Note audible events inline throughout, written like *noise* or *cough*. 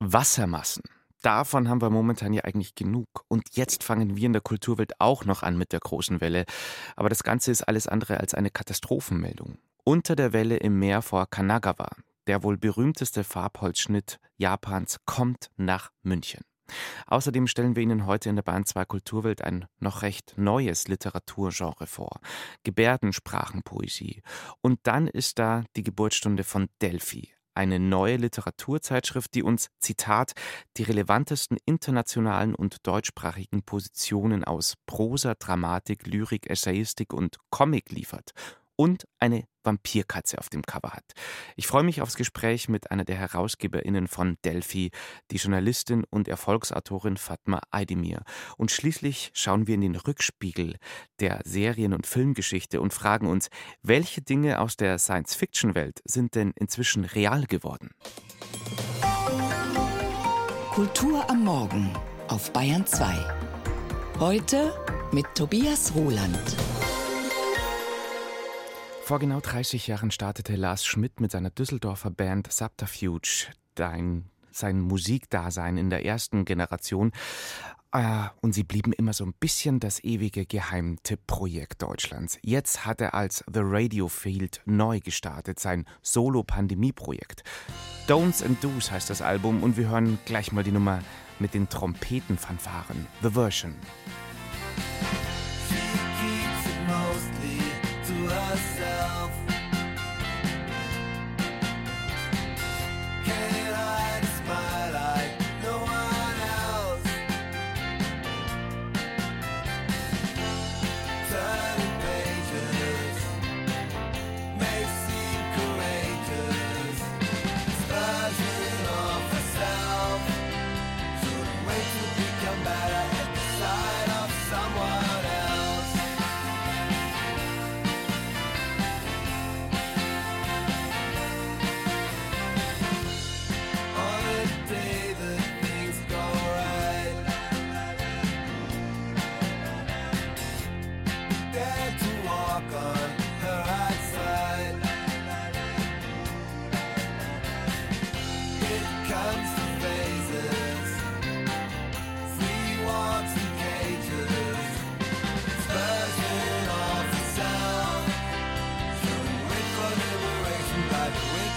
Wassermassen. Davon haben wir momentan ja eigentlich genug. Und jetzt fangen wir in der Kulturwelt auch noch an mit der großen Welle. Aber das Ganze ist alles andere als eine Katastrophenmeldung. Unter der Welle im Meer vor Kanagawa, der wohl berühmteste Farbholzschnitt Japans, kommt nach München. Außerdem stellen wir Ihnen heute in der Bahn 2 Kulturwelt ein noch recht neues Literaturgenre vor. Gebärdensprachenpoesie. Und dann ist da die Geburtsstunde von Delphi, eine neue Literaturzeitschrift, die uns, Zitat, die relevantesten internationalen und deutschsprachigen Positionen aus Prosa, Dramatik, Lyrik, Essayistik und Comic liefert und eine Vampirkatze auf dem Cover hat. Ich freue mich aufs Gespräch mit einer der HerausgeberInnen von Delphi, die Journalistin und Erfolgsautorin Fatma Aydemir. Und schließlich schauen wir in den Rückspiegel der Serien- und Filmgeschichte und fragen uns, welche Dinge aus der Science-Fiction-Welt sind denn inzwischen real geworden? Kultur am Morgen auf Bayern 2. Heute mit Tobias Roland. Vor genau 30 Jahren startete Lars Schmidt mit seiner Düsseldorfer Band Subterfuge dein, sein Musikdasein in der ersten Generation. Äh, und sie blieben immer so ein bisschen das ewige Geheimtipp-Projekt Deutschlands. Jetzt hat er als The Radio Field neu gestartet, sein Solo-Pandemie-Projekt. Don'ts and Do's heißt das Album und wir hören gleich mal die Nummer mit den Trompetenfanfaren, The Version.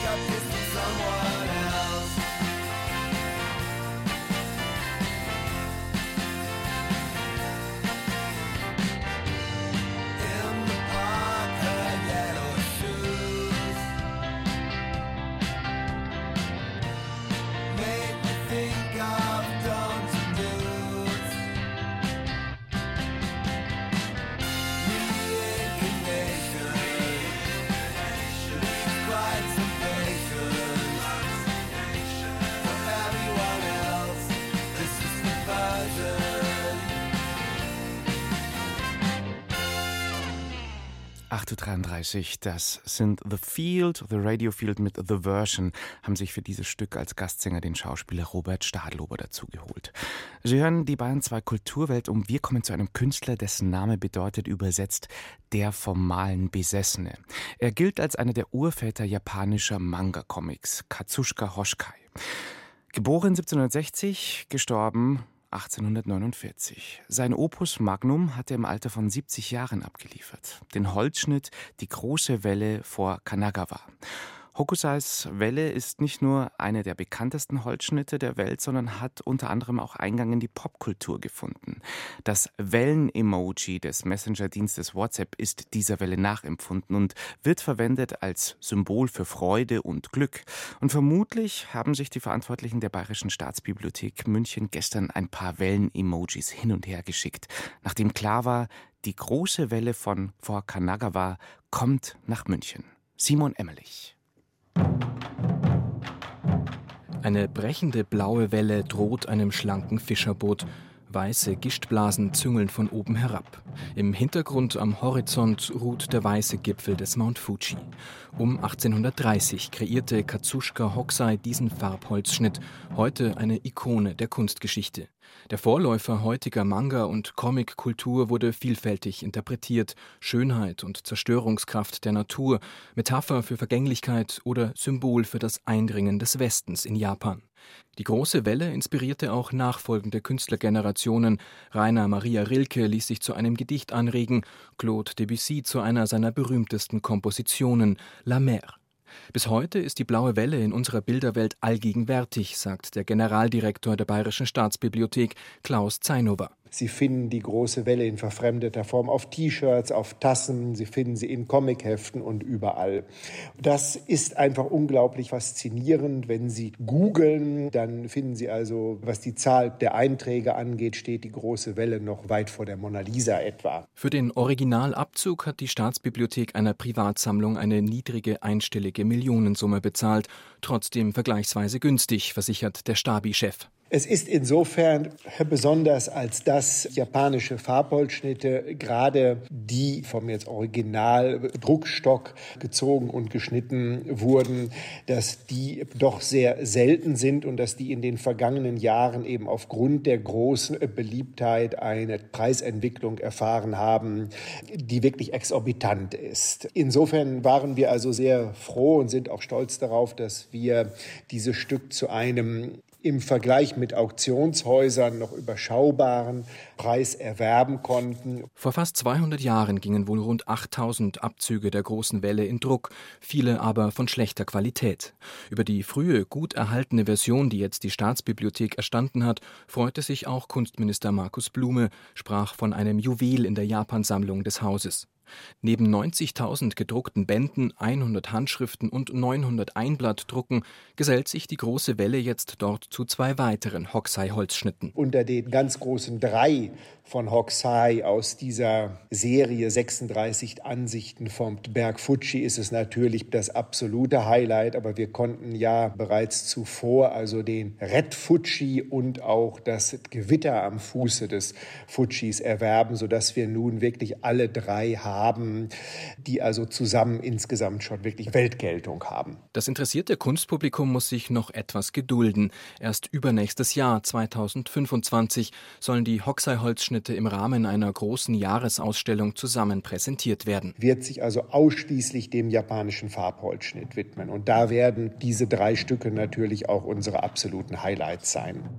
up this for someone else. Das sind The Field, The Radio Field mit The Version, haben sich für dieses Stück als Gastsänger den Schauspieler Robert Stadlober dazugeholt. Sie hören die Bayern 2 Kulturwelt und wir kommen zu einem Künstler, dessen Name bedeutet übersetzt der vom Malen Besessene. Er gilt als einer der Urväter japanischer Manga-Comics, Katsushika Hoskai. Geboren 1760, gestorben 1849. Sein Opus Magnum hat er im Alter von 70 Jahren abgeliefert. Den Holzschnitt Die große Welle vor Kanagawa. Hokusais Welle ist nicht nur eine der bekanntesten Holzschnitte der Welt, sondern hat unter anderem auch Eingang in die Popkultur gefunden. Das Wellen-Emoji des Messenger-Dienstes WhatsApp ist dieser Welle nachempfunden und wird verwendet als Symbol für Freude und Glück. Und vermutlich haben sich die Verantwortlichen der Bayerischen Staatsbibliothek München gestern ein paar Wellen-Emojis hin und her geschickt, nachdem klar war, die große Welle von vor Kanagawa kommt nach München. Simon Emmerlich. Eine brechende blaue Welle droht einem schlanken Fischerboot. Weiße Gischtblasen züngeln von oben herab. Im Hintergrund am Horizont ruht der weiße Gipfel des Mount Fuji. Um 1830 kreierte Katsushika Hokusai diesen Farbholzschnitt, heute eine Ikone der Kunstgeschichte. Der Vorläufer heutiger Manga- und Comic-Kultur wurde vielfältig interpretiert. Schönheit und Zerstörungskraft der Natur, Metapher für Vergänglichkeit oder Symbol für das Eindringen des Westens in Japan. Die große Welle inspirierte auch nachfolgende Künstlergenerationen. Rainer Maria Rilke ließ sich zu einem Gedicht anregen, Claude Debussy zu einer seiner berühmtesten Kompositionen, La Mer. Bis heute ist die blaue Welle in unserer Bilderwelt allgegenwärtig, sagt der Generaldirektor der Bayerischen Staatsbibliothek Klaus Zeinhover. Sie finden die große Welle in verfremdeter Form auf T-Shirts, auf Tassen, Sie finden sie in Comicheften und überall. Das ist einfach unglaublich faszinierend. Wenn Sie googeln, dann finden Sie also, was die Zahl der Einträge angeht, steht die große Welle noch weit vor der Mona Lisa etwa. Für den Originalabzug hat die Staatsbibliothek einer Privatsammlung eine niedrige einstellige Millionensumme bezahlt, trotzdem vergleichsweise günstig, versichert der Stabi-Chef. Es ist insofern besonders, als dass japanische Farbholzschnitte, gerade die vom jetzt Original Druckstock gezogen und geschnitten wurden, dass die doch sehr selten sind und dass die in den vergangenen Jahren eben aufgrund der großen Beliebtheit eine Preisentwicklung erfahren haben, die wirklich exorbitant ist. Insofern waren wir also sehr froh und sind auch stolz darauf, dass wir dieses Stück zu einem im Vergleich mit Auktionshäusern noch überschaubaren Preis erwerben konnten. Vor fast 200 Jahren gingen wohl rund 8000 Abzüge der großen Welle in Druck, viele aber von schlechter Qualität. Über die frühe, gut erhaltene Version, die jetzt die Staatsbibliothek erstanden hat, freute sich auch Kunstminister Markus Blume, sprach von einem Juwel in der Japansammlung des Hauses. Neben 90.000 gedruckten Bänden, 100 Handschriften und 900 Einblattdrucken gesellt sich die große Welle jetzt dort zu zwei weiteren Hokusai-Holzschnitten. Unter den ganz großen drei von Hokusai aus dieser Serie 36 Ansichten vom Berg Fuji ist es natürlich das absolute Highlight, aber wir konnten ja bereits zuvor also den Red Fuji und auch das Gewitter am Fuße des Fujis erwerben, sodass wir nun wirklich alle drei haben haben, die also zusammen insgesamt schon wirklich Weltgeltung haben. Das interessierte Kunstpublikum muss sich noch etwas gedulden. Erst übernächstes Jahr, 2025, sollen die Hoxai-Holzschnitte im Rahmen einer großen Jahresausstellung zusammen präsentiert werden. Wird sich also ausschließlich dem japanischen Farbholzschnitt widmen. Und da werden diese drei Stücke natürlich auch unsere absoluten Highlights sein.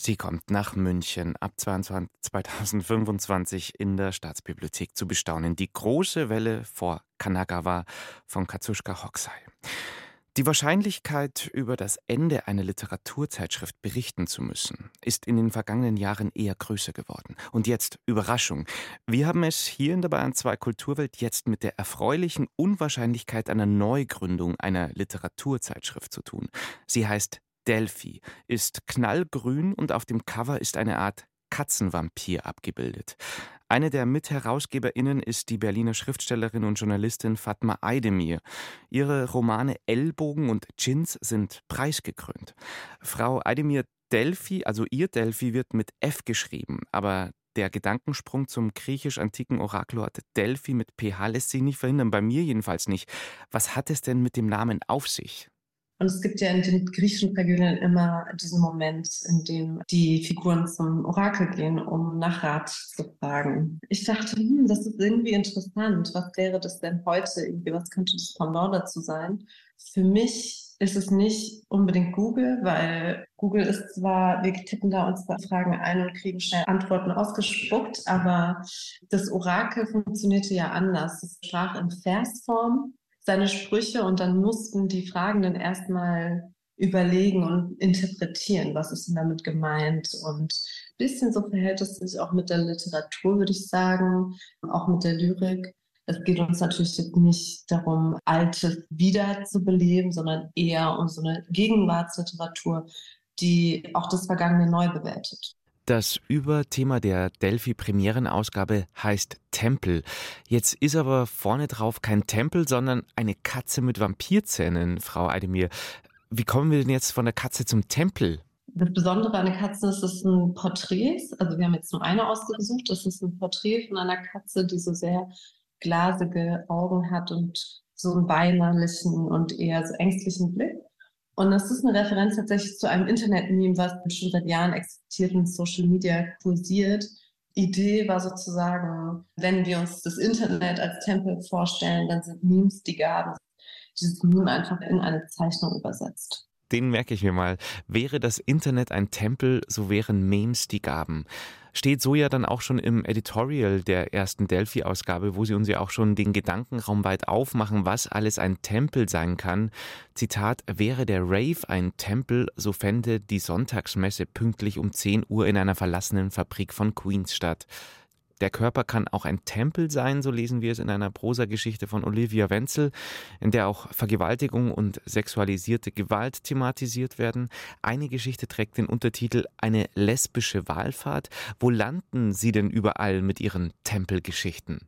Sie kommt nach München ab 22, 2025 in der Staatsbibliothek zu bestaunen. Die große Welle vor Kanagawa von Katsushika Hokusai. Die Wahrscheinlichkeit, über das Ende einer Literaturzeitschrift berichten zu müssen, ist in den vergangenen Jahren eher größer geworden. Und jetzt Überraschung. Wir haben es hier in der Bayern 2 Kulturwelt jetzt mit der erfreulichen Unwahrscheinlichkeit einer Neugründung einer Literaturzeitschrift zu tun. Sie heißt Delphi, ist knallgrün und auf dem Cover ist eine Art Katzenvampir abgebildet. Eine der MitherausgeberInnen ist die Berliner Schriftstellerin und Journalistin Fatma Aydemir. Ihre Romane Ellbogen und Chins sind preisgekrönt. Frau Aydemir, Delphi, also ihr Delphi, wird mit F geschrieben, aber der Gedankensprung zum griechisch-antiken Orakelort Delphi mit PH lässt sich nicht verhindern, bei mir jedenfalls nicht. Was hat es denn mit dem Namen auf sich? Und es gibt ja in den griechischen Tragödien immer diesen Moment, in dem die Figuren zum Orakel gehen, um nach Rat zu fragen. Ich dachte, hm, das ist irgendwie interessant. Was wäre das denn heute irgendwie? Was könnte das Pendant dazu sein? Für mich ist es nicht unbedingt Google, weil Google ist zwar, wir tippen da unsere Fragen ein und kriegen schnell Antworten ausgespuckt, aber das Orakel funktionierte ja anders. Es sprach in Versform seine Sprüche und dann mussten die Fragenden erstmal überlegen und interpretieren, was ist denn damit gemeint. Und ein bisschen so verhält es sich auch mit der Literatur, würde ich sagen, auch mit der Lyrik. Es geht uns natürlich nicht darum, Altes wiederzubeleben, sondern eher um so eine Gegenwartsliteratur, die auch das Vergangene neu bewertet. Das Überthema der Delphi-Premierenausgabe heißt Tempel. Jetzt ist aber vorne drauf kein Tempel, sondern eine Katze mit Vampirzähnen, Frau Eidemir. Wie kommen wir denn jetzt von der Katze zum Tempel? Das Besondere an der Katze ist, es ein Porträt. Also wir haben jetzt nur eine ausgesucht. Das ist ein Porträt von einer Katze, die so sehr glasige Augen hat und so einen weinerlichen und eher so ängstlichen Blick. Und das ist eine Referenz tatsächlich zu einem Internet-Meme, was schon seit Jahren existiert und Social Media kursiert. Idee war sozusagen, wenn wir uns das Internet als Tempel vorstellen, dann sind Memes die Gaben. Dieses Meme einfach in eine Zeichnung übersetzt. Den merke ich mir mal. Wäre das Internet ein Tempel, so wären Memes die Gaben. Steht so ja dann auch schon im Editorial der ersten Delphi-Ausgabe, wo sie uns ja auch schon den Gedankenraum weit aufmachen, was alles ein Tempel sein kann. Zitat, wäre der Rave ein Tempel, so fände die Sonntagsmesse pünktlich um 10 Uhr in einer verlassenen Fabrik von Queens statt. Der Körper kann auch ein Tempel sein, so lesen wir es in einer Prosageschichte von Olivia Wenzel, in der auch Vergewaltigung und sexualisierte Gewalt thematisiert werden. Eine Geschichte trägt den Untertitel Eine lesbische Wahlfahrt. Wo landen Sie denn überall mit Ihren Tempelgeschichten?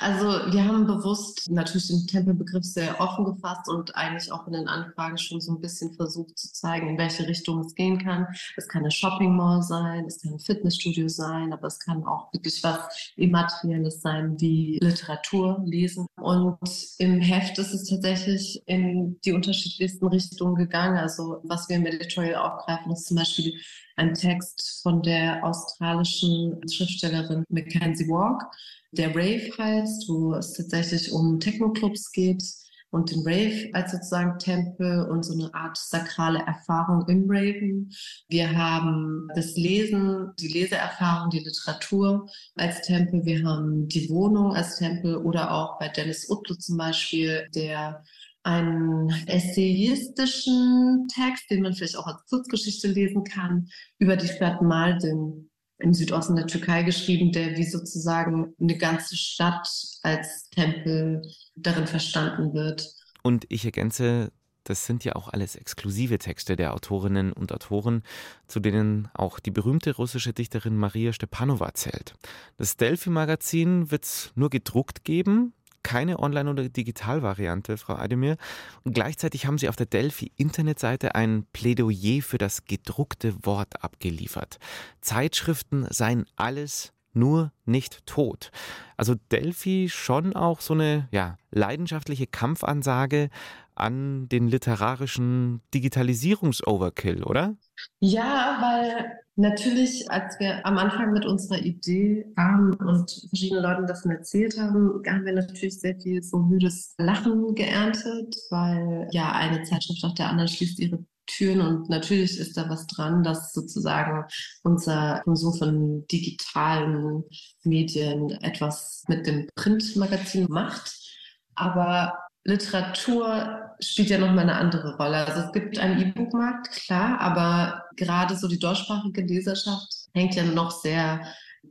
Also wir haben bewusst natürlich den Tempelbegriff sehr offen gefasst und eigentlich auch in den Anfragen schon so ein bisschen versucht zu zeigen, in welche Richtung es gehen kann. Es kann eine Shopping Mall sein, es kann ein Fitnessstudio sein, aber es kann auch wirklich was Immaterielles sein, wie Literatur, Lesen. Und im Heft ist es tatsächlich in die unterschiedlichsten Richtungen gegangen. Also was wir im Editorial aufgreifen, ist zum Beispiel ein Text von der australischen Schriftstellerin Mackenzie Walk, der Rave heißt, wo es tatsächlich um Techno-Clubs geht und den Rave als sozusagen Tempel und so eine Art sakrale Erfahrung im Raven. Wir haben das Lesen, die Leseerfahrung, die Literatur als Tempel. Wir haben die Wohnung als Tempel oder auch bei Dennis Utlu zum Beispiel, der einen essayistischen Text, den man vielleicht auch als Kurzgeschichte lesen kann, über die Stadt Mardin im Südosten der Türkei geschrieben, der wie sozusagen eine ganze Stadt als Tempel darin verstanden wird. Und ich ergänze, das sind ja auch alles exklusive Texte der Autorinnen und Autoren, zu denen auch die berühmte russische Dichterin Maria Stepanova zählt. Das Delphi-Magazin wird es nur gedruckt geben, keine Online- oder Digitalvariante, Frau Ademir. Und gleichzeitig haben Sie auf der Delphi-Internetseite ein Plädoyer für das gedruckte Wort abgeliefert. Zeitschriften seien alles nur nicht tot. Also Delphi schon auch so eine ja, leidenschaftliche Kampfansage an den literarischen Digitalisierungs-Overkill, oder? Ja, weil natürlich, als wir am Anfang mit unserer Idee kamen und verschiedene Leuten davon erzählt haben, haben wir natürlich sehr viel so müdes Lachen geerntet, weil ja eine Zeitschrift nach der anderen schließt ihre Türen und natürlich ist da was dran, dass sozusagen unser Konsum von digitalen Medien etwas mit dem Printmagazin macht. Aber Literatur spielt ja nochmal eine andere Rolle. Also es gibt einen E-Book-Markt, klar, aber gerade so die deutschsprachige Leserschaft hängt ja noch sehr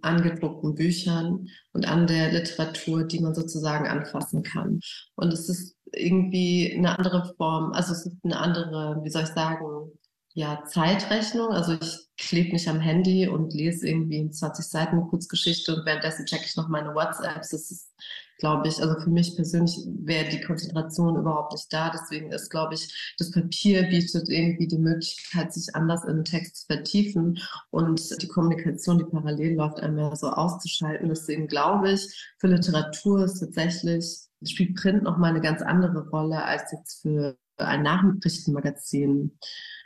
an gedruckten Büchern und an der Literatur, die man sozusagen anfassen kann. Und es ist irgendwie eine andere Form, also es ist eine andere, wie soll ich sagen, ja, Zeitrechnung. Also ich klebe mich am Handy und lese irgendwie in 20 Seiten Kurzgeschichte und währenddessen checke ich noch meine WhatsApps. Das ist, glaube ich, also für mich persönlich wäre die Konzentration überhaupt nicht da. Deswegen ist, glaube ich, das Papier bietet irgendwie die Möglichkeit, sich anders den Text zu vertiefen und die Kommunikation, die parallel läuft, einmal so auszuschalten. Deswegen glaube ich, für Literatur ist tatsächlich, spielt Print noch mal eine ganz andere Rolle als jetzt für ein Nachrichtenmagazin.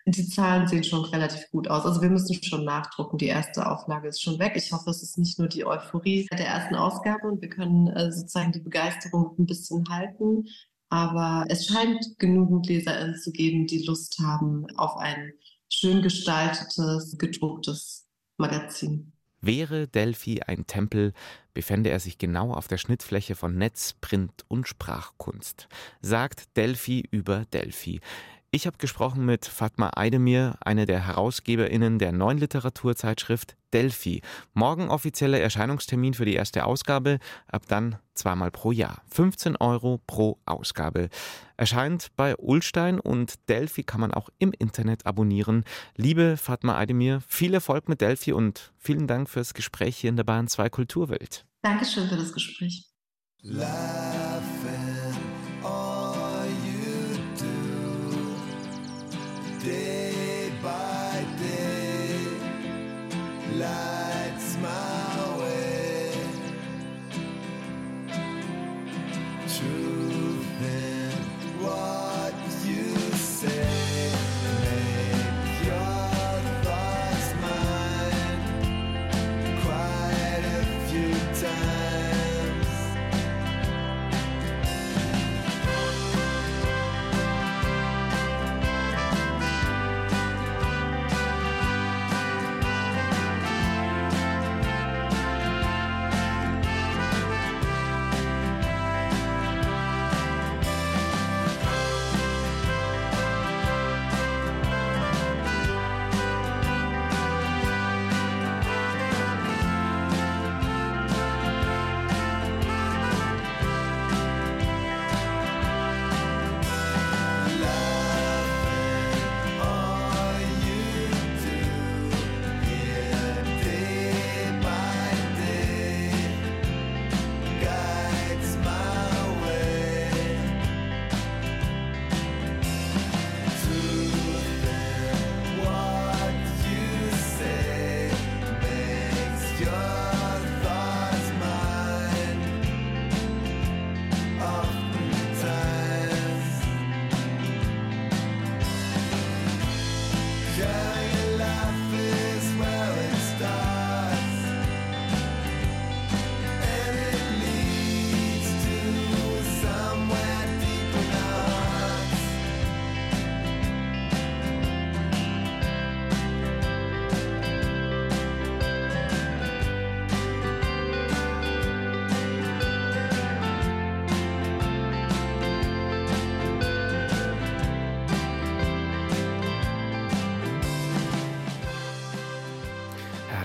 Die Zahlen sehen schon relativ gut aus. Also wir müssen schon nachdrucken. Die erste Auflage ist schon weg. Ich hoffe, es ist nicht nur die Euphorie der ersten Ausgabe und wir können äh, sozusagen die Begeisterung ein bisschen halten. Aber es scheint genügend LeserInnen zu geben, die Lust haben auf ein schön gestaltetes, gedrucktes Magazin. Wäre Delphi ein Tempel, befände er sich genau auf der Schnittfläche von Netz, Print und Sprachkunst, sagt Delphi über Delphi. Ich habe gesprochen mit Fatma Eidemir, eine der HerausgeberInnen der neuen Literaturzeitschrift Delphi. Morgen offizieller Erscheinungstermin für die erste Ausgabe, ab dann zweimal pro Jahr. 15 Euro pro Ausgabe. Erscheint bei Ulstein und Delphi kann man auch im Internet abonnieren. Liebe Fatma Eidemir, viel Erfolg mit Delphi und vielen Dank fürs Gespräch hier in der Bahn 2 Kulturwelt. Dankeschön für das Gespräch. Laughing.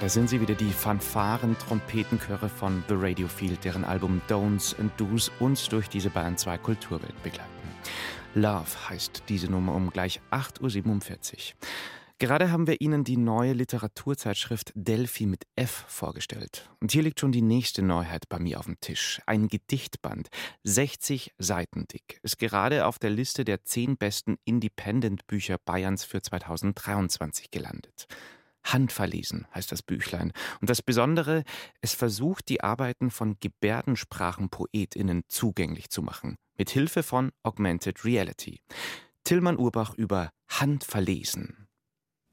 Da sind sie wieder, die Fanfaren, Trompetenchöre von The Radio Field, deren Album Don'ts and Do's uns durch diese Bayern 2 Kulturwelt begleiten. Love heißt diese Nummer um gleich 8.47 Uhr. Gerade haben wir Ihnen die neue Literaturzeitschrift Delphi mit F vorgestellt. Und hier liegt schon die nächste Neuheit bei mir auf dem Tisch. Ein Gedichtband, 60 Seiten dick, ist gerade auf der Liste der 10 besten Independent-Bücher Bayerns für 2023 gelandet. Handverlesen heißt das Büchlein. Und das Besondere, es versucht, die Arbeiten von Gebärdensprachenpoetinnen zugänglich zu machen. Mit Hilfe von Augmented Reality. Tillmann Urbach über Handverlesen.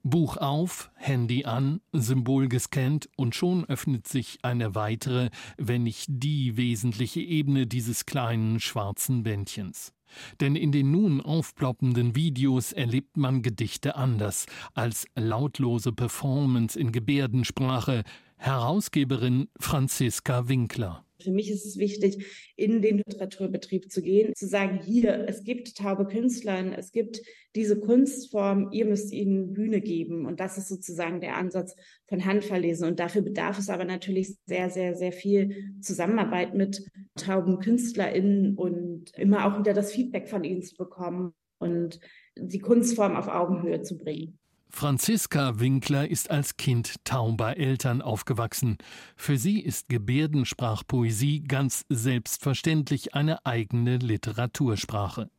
Buch auf, Handy an, Symbol gescannt und schon öffnet sich eine weitere, wenn nicht die wesentliche Ebene dieses kleinen schwarzen Bändchens. Denn in den nun aufploppenden Videos erlebt man Gedichte anders als lautlose Performance in Gebärdensprache. Herausgeberin Franziska Winkler. Für mich ist es wichtig, in den Literaturbetrieb zu gehen, zu sagen, hier, es gibt taube Künstlerinnen, es gibt diese Kunstform, ihr müsst ihnen Bühne geben. Und das ist sozusagen der Ansatz von Handverlesen. Und dafür bedarf es aber natürlich sehr, sehr, sehr viel Zusammenarbeit mit tauben KünstlerInnen und immer auch wieder das Feedback von ihnen zu bekommen und die Kunstform auf Augenhöhe zu bringen. Franziska Winkler ist als Kind tauber Eltern aufgewachsen. Für sie ist Gebärdensprachpoesie ganz selbstverständlich eine eigene Literatursprache.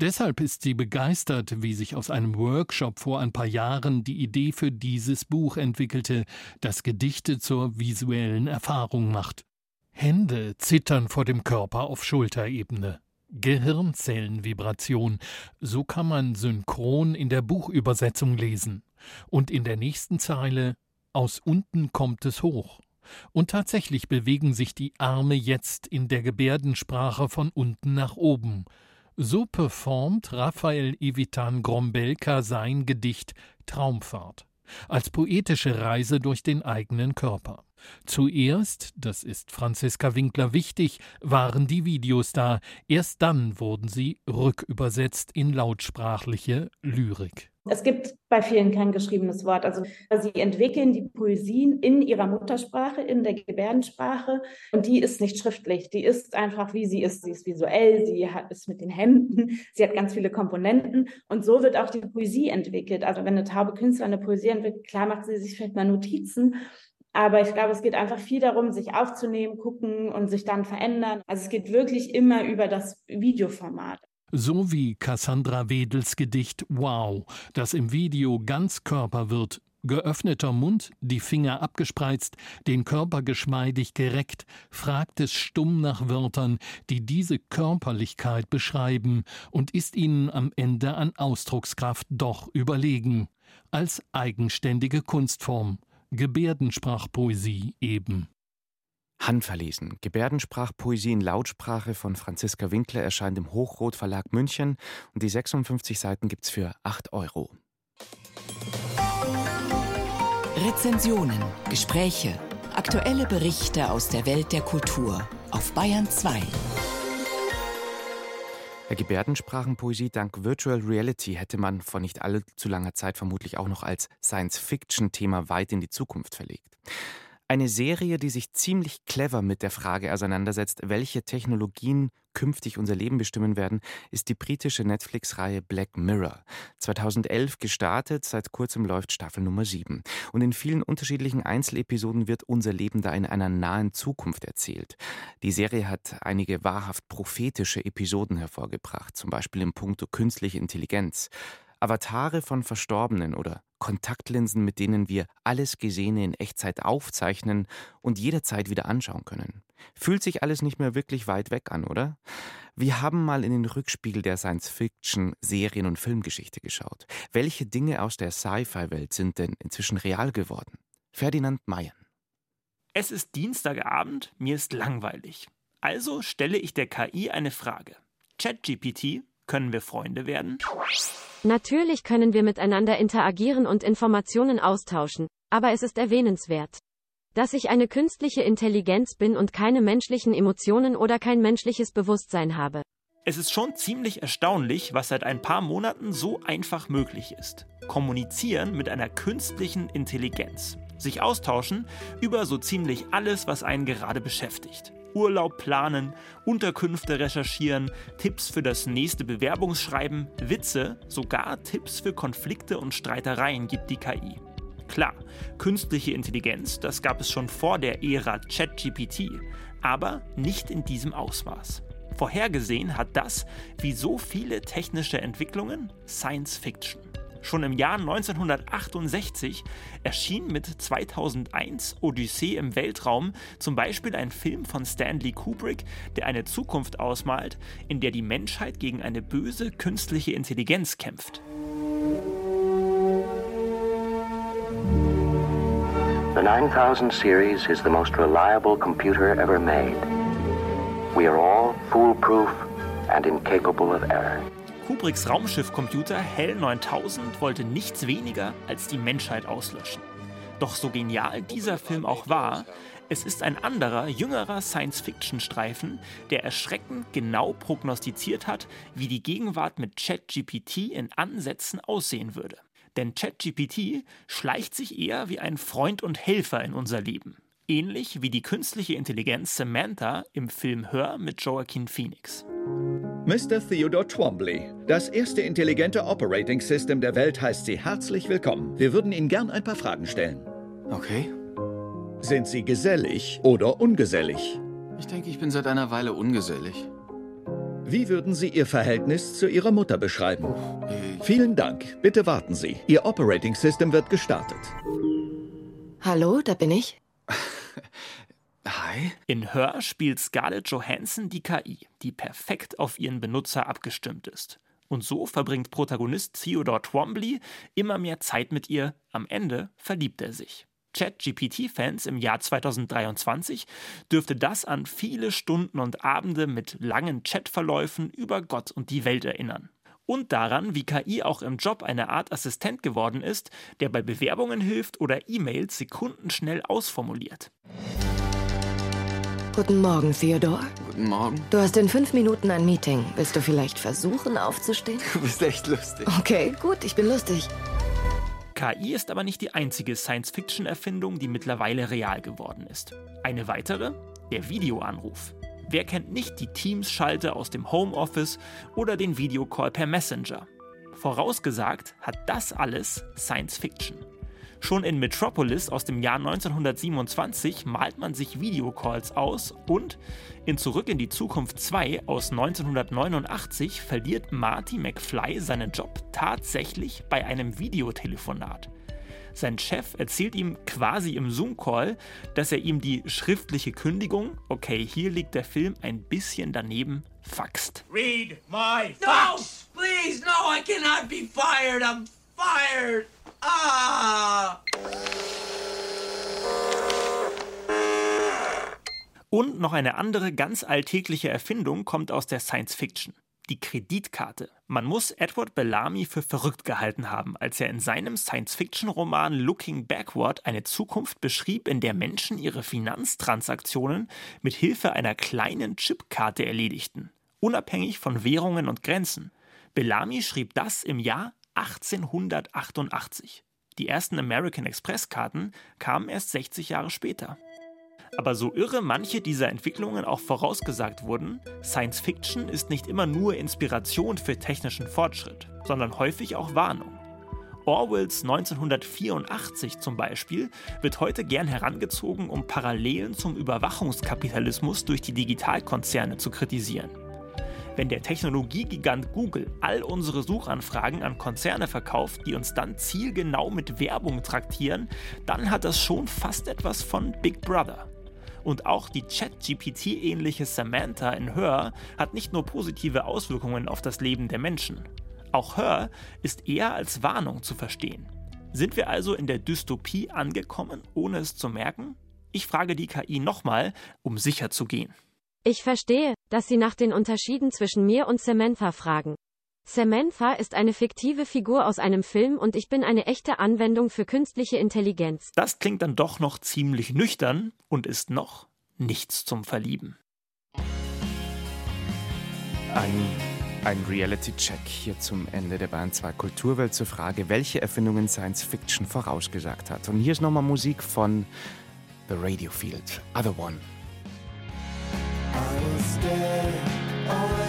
Deshalb ist sie begeistert, wie sich aus einem Workshop vor ein paar Jahren die Idee für dieses Buch entwickelte, das Gedichte zur visuellen Erfahrung macht. Hände zittern vor dem Körper auf Schulterebene. Gehirnzellenvibration. So kann man synchron in der Buchübersetzung lesen. Und in der nächsten Zeile Aus unten kommt es hoch. Und tatsächlich bewegen sich die Arme jetzt in der Gebärdensprache von unten nach oben. So performt Raphael Evitan Grombelka sein Gedicht Traumfahrt als poetische Reise durch den eigenen Körper. Zuerst, das ist Franziska Winkler wichtig, waren die Videos da, erst dann wurden sie rückübersetzt in lautsprachliche Lyrik. Es gibt bei vielen kein geschriebenes Wort. Also sie entwickeln die Poesien in ihrer Muttersprache, in der Gebärdensprache. Und die ist nicht schriftlich. Die ist einfach, wie sie ist. Sie ist visuell, sie hat, ist mit den Händen, sie hat ganz viele Komponenten. Und so wird auch die Poesie entwickelt. Also wenn eine taube Künstler eine Poesie entwickelt, klar macht sie sich vielleicht mal Notizen. Aber ich glaube, es geht einfach viel darum, sich aufzunehmen, gucken und sich dann verändern. Also es geht wirklich immer über das Videoformat. So wie Cassandra Wedels Gedicht Wow, das im Video ganz Körper wird, geöffneter Mund, die Finger abgespreizt, den Körper geschmeidig gereckt, fragt es stumm nach Wörtern, die diese Körperlichkeit beschreiben und ist ihnen am Ende an Ausdruckskraft doch überlegen. Als eigenständige Kunstform. Gebärdensprachpoesie eben. Handverlesen. Gebärdensprachpoesie in Lautsprache von Franziska Winkler erscheint im Hochrot Verlag München und die 56 Seiten gibt's für 8 Euro. Rezensionen, Gespräche, aktuelle Berichte aus der Welt der Kultur auf Bayern 2. Der Gebärdensprachenpoesie dank Virtual Reality hätte man vor nicht allzu langer Zeit vermutlich auch noch als Science-Fiction-Thema weit in die Zukunft verlegt. Eine Serie, die sich ziemlich clever mit der Frage auseinandersetzt, welche Technologien künftig unser Leben bestimmen werden, ist die britische Netflix-Reihe Black Mirror. 2011 gestartet, seit kurzem läuft Staffel Nummer 7. Und in vielen unterschiedlichen Einzelepisoden wird unser Leben da in einer nahen Zukunft erzählt. Die Serie hat einige wahrhaft prophetische Episoden hervorgebracht, zum Beispiel im Punkto künstliche Intelligenz. Avatare von Verstorbenen oder Kontaktlinsen, mit denen wir alles Gesehene in Echtzeit aufzeichnen und jederzeit wieder anschauen können. Fühlt sich alles nicht mehr wirklich weit weg an, oder? Wir haben mal in den Rückspiegel der Science-Fiction, Serien- und Filmgeschichte geschaut. Welche Dinge aus der Sci-Fi-Welt sind denn inzwischen real geworden? Ferdinand Mayen. Es ist Dienstagabend, mir ist langweilig. Also stelle ich der KI eine Frage. ChatGPT, können wir Freunde werden? Natürlich können wir miteinander interagieren und Informationen austauschen, aber es ist erwähnenswert, dass ich eine künstliche Intelligenz bin und keine menschlichen Emotionen oder kein menschliches Bewusstsein habe. Es ist schon ziemlich erstaunlich, was seit ein paar Monaten so einfach möglich ist. Kommunizieren mit einer künstlichen Intelligenz. Sich austauschen über so ziemlich alles, was einen gerade beschäftigt. Urlaub planen, Unterkünfte recherchieren, Tipps für das nächste Bewerbungsschreiben, Witze, sogar Tipps für Konflikte und Streitereien gibt die KI. Klar, künstliche Intelligenz, das gab es schon vor der Ära ChatGPT, aber nicht in diesem Ausmaß. Vorhergesehen hat das, wie so viele technische Entwicklungen, Science Fiction. Schon im Jahr 1968 erschien mit 2001 Odyssee im Weltraum zum Beispiel ein Film von Stanley Kubrick, der eine Zukunft ausmalt, in der die Menschheit gegen eine böse künstliche Intelligenz kämpft. The 9000 series is the most reliable computer ever made. We are all foolproof and incapable of error. Kubricks Raumschiffcomputer HAL 9000 wollte nichts weniger als die Menschheit auslöschen. Doch so genial dieser Film auch war, es ist ein anderer, jüngerer Science-Fiction-Streifen, der erschreckend genau prognostiziert hat, wie die Gegenwart mit ChatGPT in Ansätzen aussehen würde. Denn ChatGPT schleicht sich eher wie ein Freund und Helfer in unser Leben. Ähnlich wie die künstliche Intelligenz Samantha im Film Hör mit Joaquin Phoenix. Mr. Theodore Twombly, das erste intelligente Operating System der Welt heißt Sie herzlich willkommen. Wir würden Ihnen gern ein paar Fragen stellen. Okay. Sind Sie gesellig oder ungesellig? Ich denke, ich bin seit einer Weile ungesellig. Wie würden Sie Ihr Verhältnis zu Ihrer Mutter beschreiben? Vielen Dank. Bitte warten Sie. Ihr Operating System wird gestartet. Hallo, da bin ich. *laughs* *laughs* Hi. In Hör spielt Scarlett Johansson die KI, die perfekt auf ihren Benutzer abgestimmt ist. Und so verbringt Protagonist Theodore Twombly immer mehr Zeit mit ihr. Am Ende verliebt er sich. ChatGPT-Fans im Jahr 2023 dürfte das an viele Stunden und Abende mit langen Chatverläufen über Gott und die Welt erinnern. Und daran, wie KI auch im Job eine Art Assistent geworden ist, der bei Bewerbungen hilft oder E-Mails sekundenschnell ausformuliert. Guten Morgen, Theodor. Guten Morgen. Du hast in fünf Minuten ein Meeting. Willst du vielleicht versuchen, aufzustehen? *laughs* Du bist echt lustig. Okay, gut, ich bin lustig. KI ist aber nicht die einzige Science-Fiction-Erfindung, die mittlerweile real geworden ist. Eine weitere? Der Videoanruf. Wer kennt nicht die Teams-Schalte aus dem Homeoffice oder den Videocall per Messenger? Vorausgesagt hat das alles Science-Fiction. Schon in Metropolis aus dem Jahr 1927 malt man sich Videocalls aus und in Zurück in die Zukunft 2 aus 1989 verliert Marty McFly seinen Job tatsächlich bei einem Videotelefonat. Sein Chef erzählt ihm quasi im Zoom-Call, dass er ihm die schriftliche Kündigung, okay, hier liegt der Film ein bisschen daneben, faxt. Read my No! Please, no, I cannot be fired. I'm fired. Ah! Und noch eine andere ganz alltägliche Erfindung kommt aus der Science Fiction. Die Kreditkarte. Man muss Edward Bellamy für verrückt gehalten haben, als er in seinem Science-Fiction-Roman Looking Backward eine Zukunft beschrieb, in der Menschen ihre Finanztransaktionen mit Hilfe einer kleinen Chipkarte erledigten, unabhängig von Währungen und Grenzen. Bellamy schrieb das im Jahr 1888. Die ersten American Express-Karten kamen erst 60 Jahre später. Aber so irre manche dieser Entwicklungen auch vorausgesagt wurden, Science Fiction ist nicht immer nur Inspiration für technischen Fortschritt, sondern häufig auch Warnung. Orwells 1984 zum Beispiel wird heute gern herangezogen, um Parallelen zum Überwachungskapitalismus durch die Digitalkonzerne zu kritisieren. Wenn der Technologiegigant Google all unsere Suchanfragen an Konzerne verkauft, die uns dann zielgenau mit Werbung traktieren, dann hat das schon fast etwas von Big Brother. Und auch die Chat-GPT-ähnliche Samantha in Her hat nicht nur positive Auswirkungen auf das Leben der Menschen. Auch Her ist eher als Warnung zu verstehen. Sind wir also in der Dystopie angekommen, ohne es zu merken? Ich frage die KI nochmal, um sicher zu gehen. Ich verstehe, dass Sie nach den Unterschieden zwischen mir und Samantha fragen. Samantha ist eine fiktive Figur aus einem Film und ich bin eine echte Anwendung für künstliche Intelligenz. Das klingt dann doch noch ziemlich nüchtern und ist noch nichts zum Verlieben. Ein, ein Reality-Check hier zum Ende der Bahn 2 Kulturwelt zur Frage, welche Erfindungen Science Fiction vorausgesagt hat. Und hier ist nochmal Musik von The Radio Field, Other One. I will stay,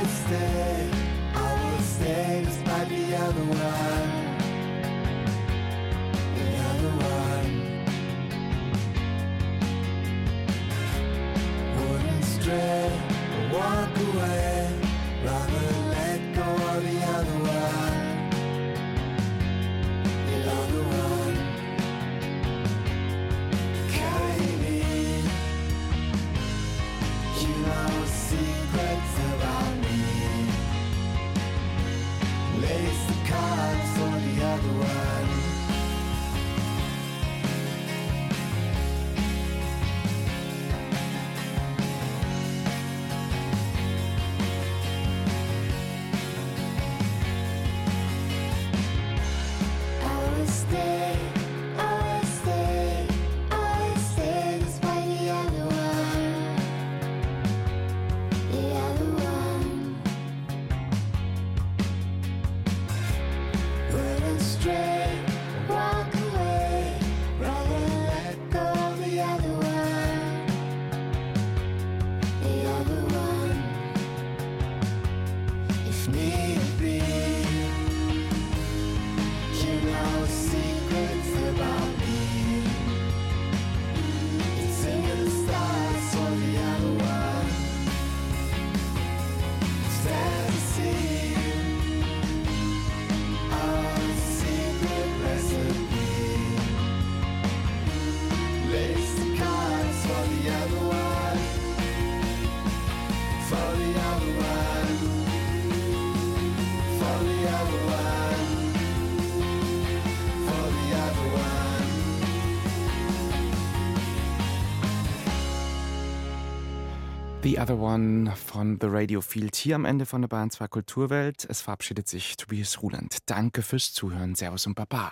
The Other One von The Radio Field hier am Ende von der Bahn 2 Kulturwelt. Es verabschiedet sich Tobias Ruland. Danke fürs Zuhören. Servus und Baba.